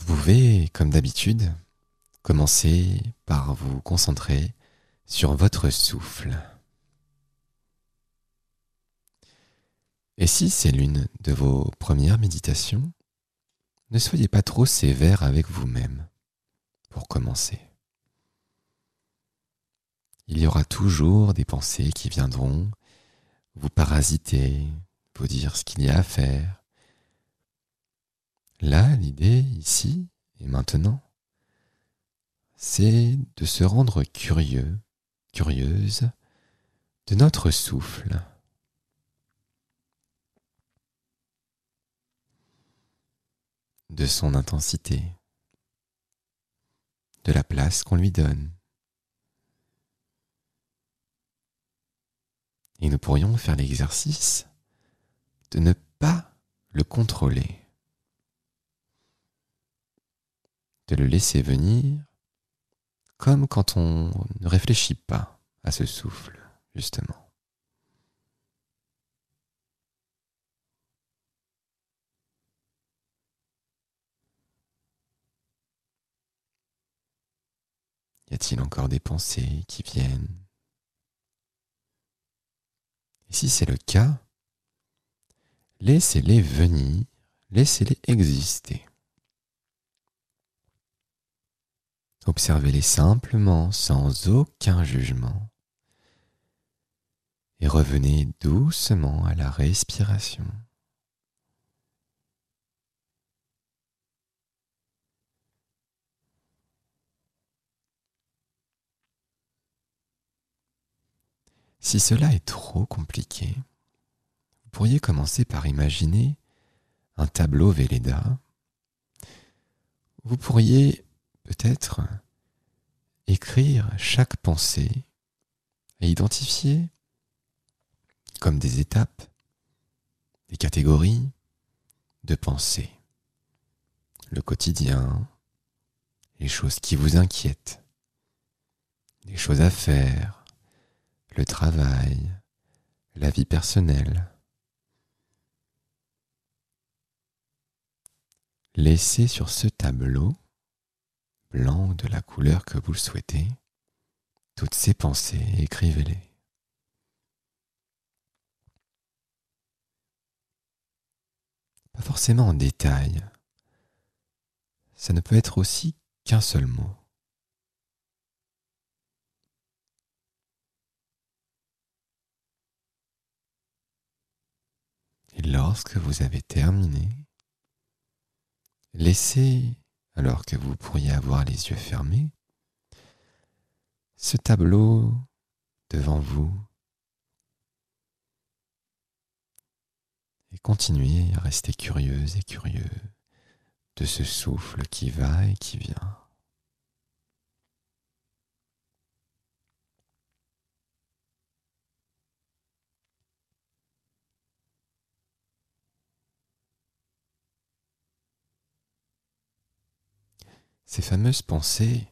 Vous pouvez, comme d'habitude, commencer par vous concentrer sur votre souffle. Et si c'est l'une de vos premières méditations, ne soyez pas trop sévère avec vous-même pour commencer. Il y aura toujours des pensées qui viendront vous parasiter, vous dire ce qu'il y a à faire. Là, l'idée ici et maintenant, c'est de se rendre curieux, curieuse de notre souffle. de son intensité, de la place qu'on lui donne. Et nous pourrions faire l'exercice de ne pas le contrôler, de le laisser venir comme quand on ne réfléchit pas à ce souffle, justement. Y a-t-il encore des pensées qui viennent? Et si c'est le cas, laissez-les venir, laissez-les exister. Observez-les simplement, sans aucun jugement. Et revenez doucement à la respiration. Si cela est trop compliqué, vous pourriez commencer par imaginer un tableau Véleda. Vous pourriez peut-être écrire chaque pensée et identifier comme des étapes, des catégories de pensées. Le quotidien, les choses qui vous inquiètent, les choses à faire, le travail, la vie personnelle. Laissez sur ce tableau, blanc de la couleur que vous le souhaitez, toutes ces pensées, écrivez-les. Pas forcément en détail. Ça ne peut être aussi qu'un seul mot. Et lorsque vous avez terminé, laissez, alors que vous pourriez avoir les yeux fermés, ce tableau devant vous et continuez à rester curieuse et curieux de ce souffle qui va et qui vient. Ces fameuses pensées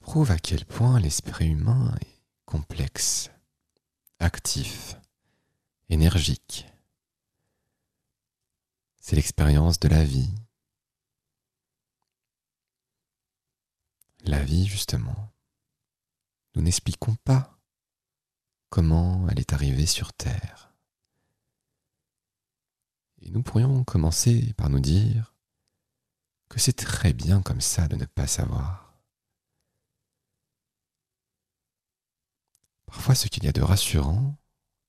prouvent à quel point l'esprit humain est complexe, actif, énergique. C'est l'expérience de la vie. La vie, justement, nous n'expliquons pas comment elle est arrivée sur Terre. Et nous pourrions commencer par nous dire que c'est très bien comme ça de ne pas savoir. Parfois ce qu'il y a de rassurant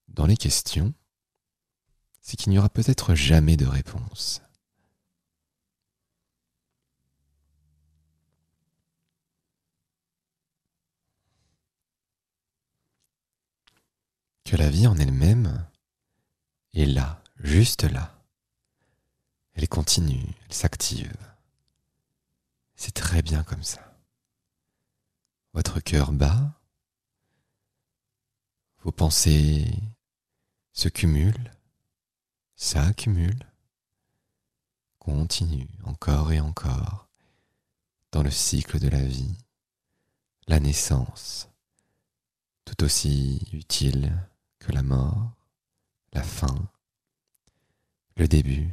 dans les questions, c'est qu'il n'y aura peut-être jamais de réponse. Que la vie en elle-même est là, juste là. Elle continue, elle s'active. C'est très bien comme ça. Votre cœur bat, vos pensées se cumulent, s'accumulent, continuent encore et encore dans le cycle de la vie, la naissance, tout aussi utile que la mort, la fin, le début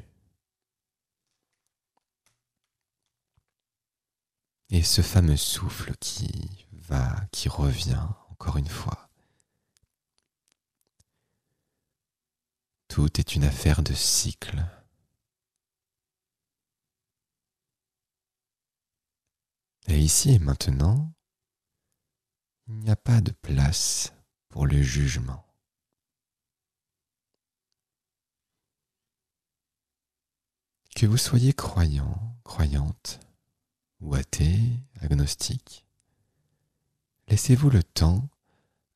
Et ce fameux souffle qui va, qui revient encore une fois. Tout est une affaire de cycle. Et ici et maintenant, il n'y a pas de place pour le jugement. Que vous soyez croyant, croyante, ou agnostique, laissez-vous le temps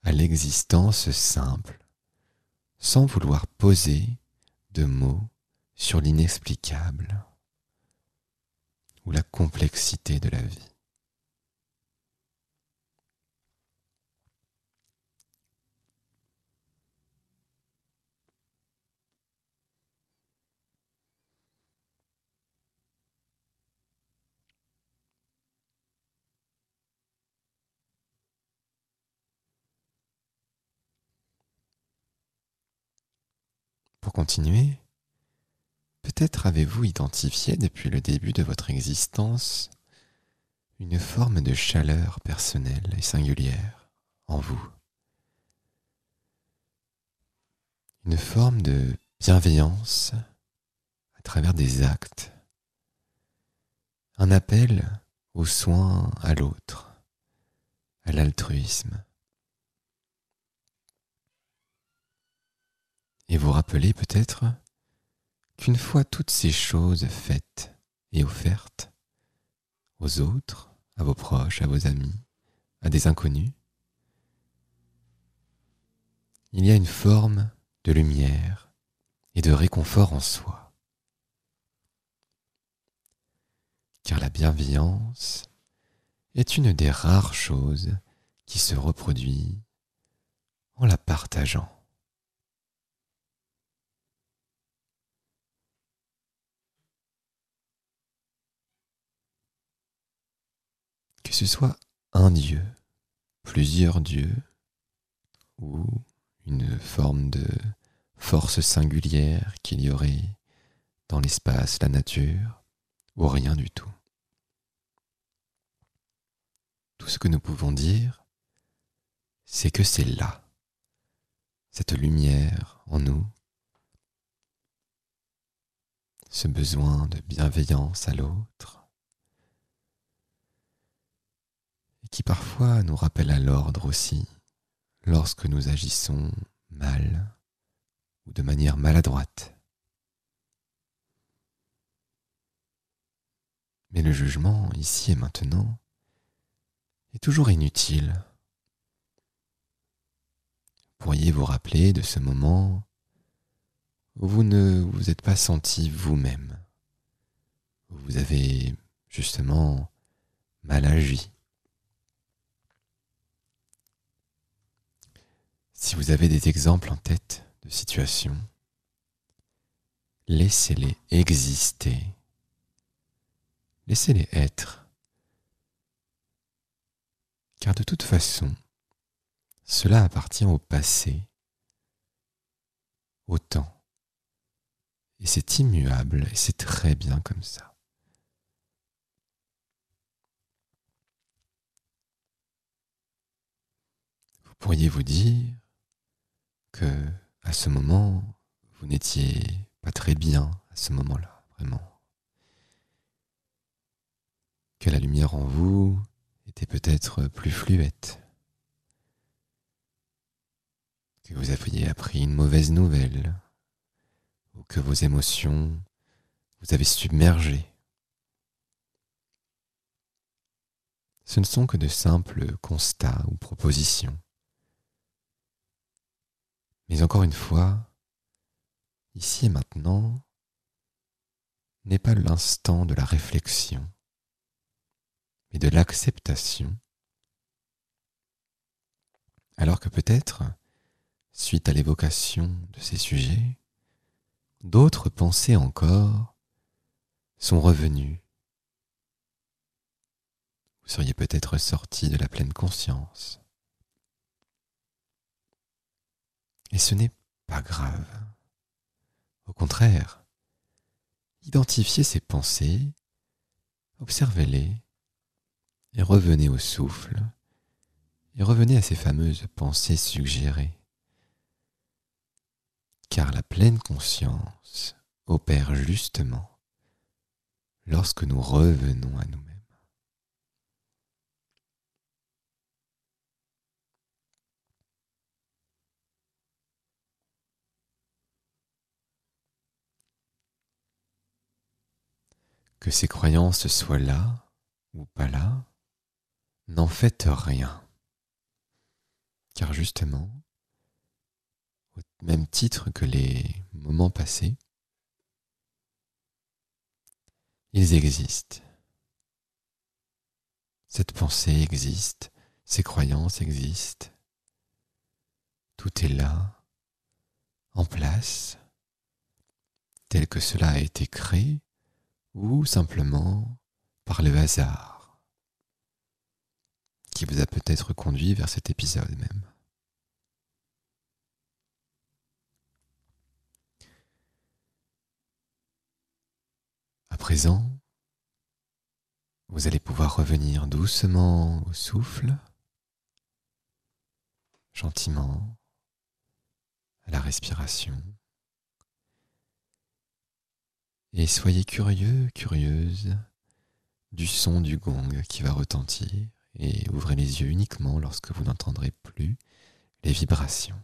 à l'existence simple, sans vouloir poser de mots sur l'inexplicable ou la complexité de la vie. Pour continuer, peut-être avez-vous identifié depuis le début de votre existence une forme de chaleur personnelle et singulière en vous. Une forme de bienveillance à travers des actes. Un appel au soin à l'autre, à l'altruisme. Et vous rappelez peut-être qu'une fois toutes ces choses faites et offertes aux autres, à vos proches, à vos amis, à des inconnus, il y a une forme de lumière et de réconfort en soi. Car la bienveillance est une des rares choses qui se reproduit en la partageant. Que ce soit un Dieu, plusieurs dieux, ou une forme de force singulière qu'il y aurait dans l'espace, la nature, ou rien du tout. Tout ce que nous pouvons dire, c'est que c'est là, cette lumière en nous, ce besoin de bienveillance à l'autre, qui parfois nous rappelle à l'ordre aussi lorsque nous agissons mal ou de manière maladroite. Mais le jugement, ici et maintenant, est toujours inutile. Pourriez vous rappeler de ce moment où vous ne vous êtes pas senti vous-même, où vous avez justement mal agi, Si vous avez des exemples en tête de situations, laissez-les exister. Laissez-les être. Car de toute façon, cela appartient au passé, au temps. Et c'est immuable et c'est très bien comme ça. Vous pourriez vous dire, que à ce moment, vous n'étiez pas très bien à ce moment-là, vraiment. Que la lumière en vous était peut-être plus fluette. Que vous aviez appris une mauvaise nouvelle. Ou que vos émotions vous avaient submergé. Ce ne sont que de simples constats ou propositions mais encore une fois, ici et maintenant, n'est pas l'instant de la réflexion, mais de l'acceptation. Alors que peut-être, suite à l'évocation de ces sujets, d'autres pensées encore sont revenues. Vous seriez peut-être sorti de la pleine conscience. Et ce n'est pas grave. Au contraire, identifiez ces pensées, observez-les Et revenez au souffle. Et revenez à ces fameuses pensées suggérées. Car la pleine conscience opère justement lorsque nous revenons à nous-mêmes. Que ces croyances soient là ou pas là, n'en faites rien. Car justement, au même titre que les moments passés, ils existent. Cette pensée existe, ces croyances existent. Tout est là, en place, tel que cela a été créé, ou simplement par le hasard qui vous a peut-être conduit vers cet épisode même. À présent, vous allez pouvoir revenir doucement au souffle, gentiment à la respiration. Et soyez curieux, curieuse du son du gong qui va retentir et ouvrez les yeux uniquement lorsque vous n'entendrez plus les vibrations.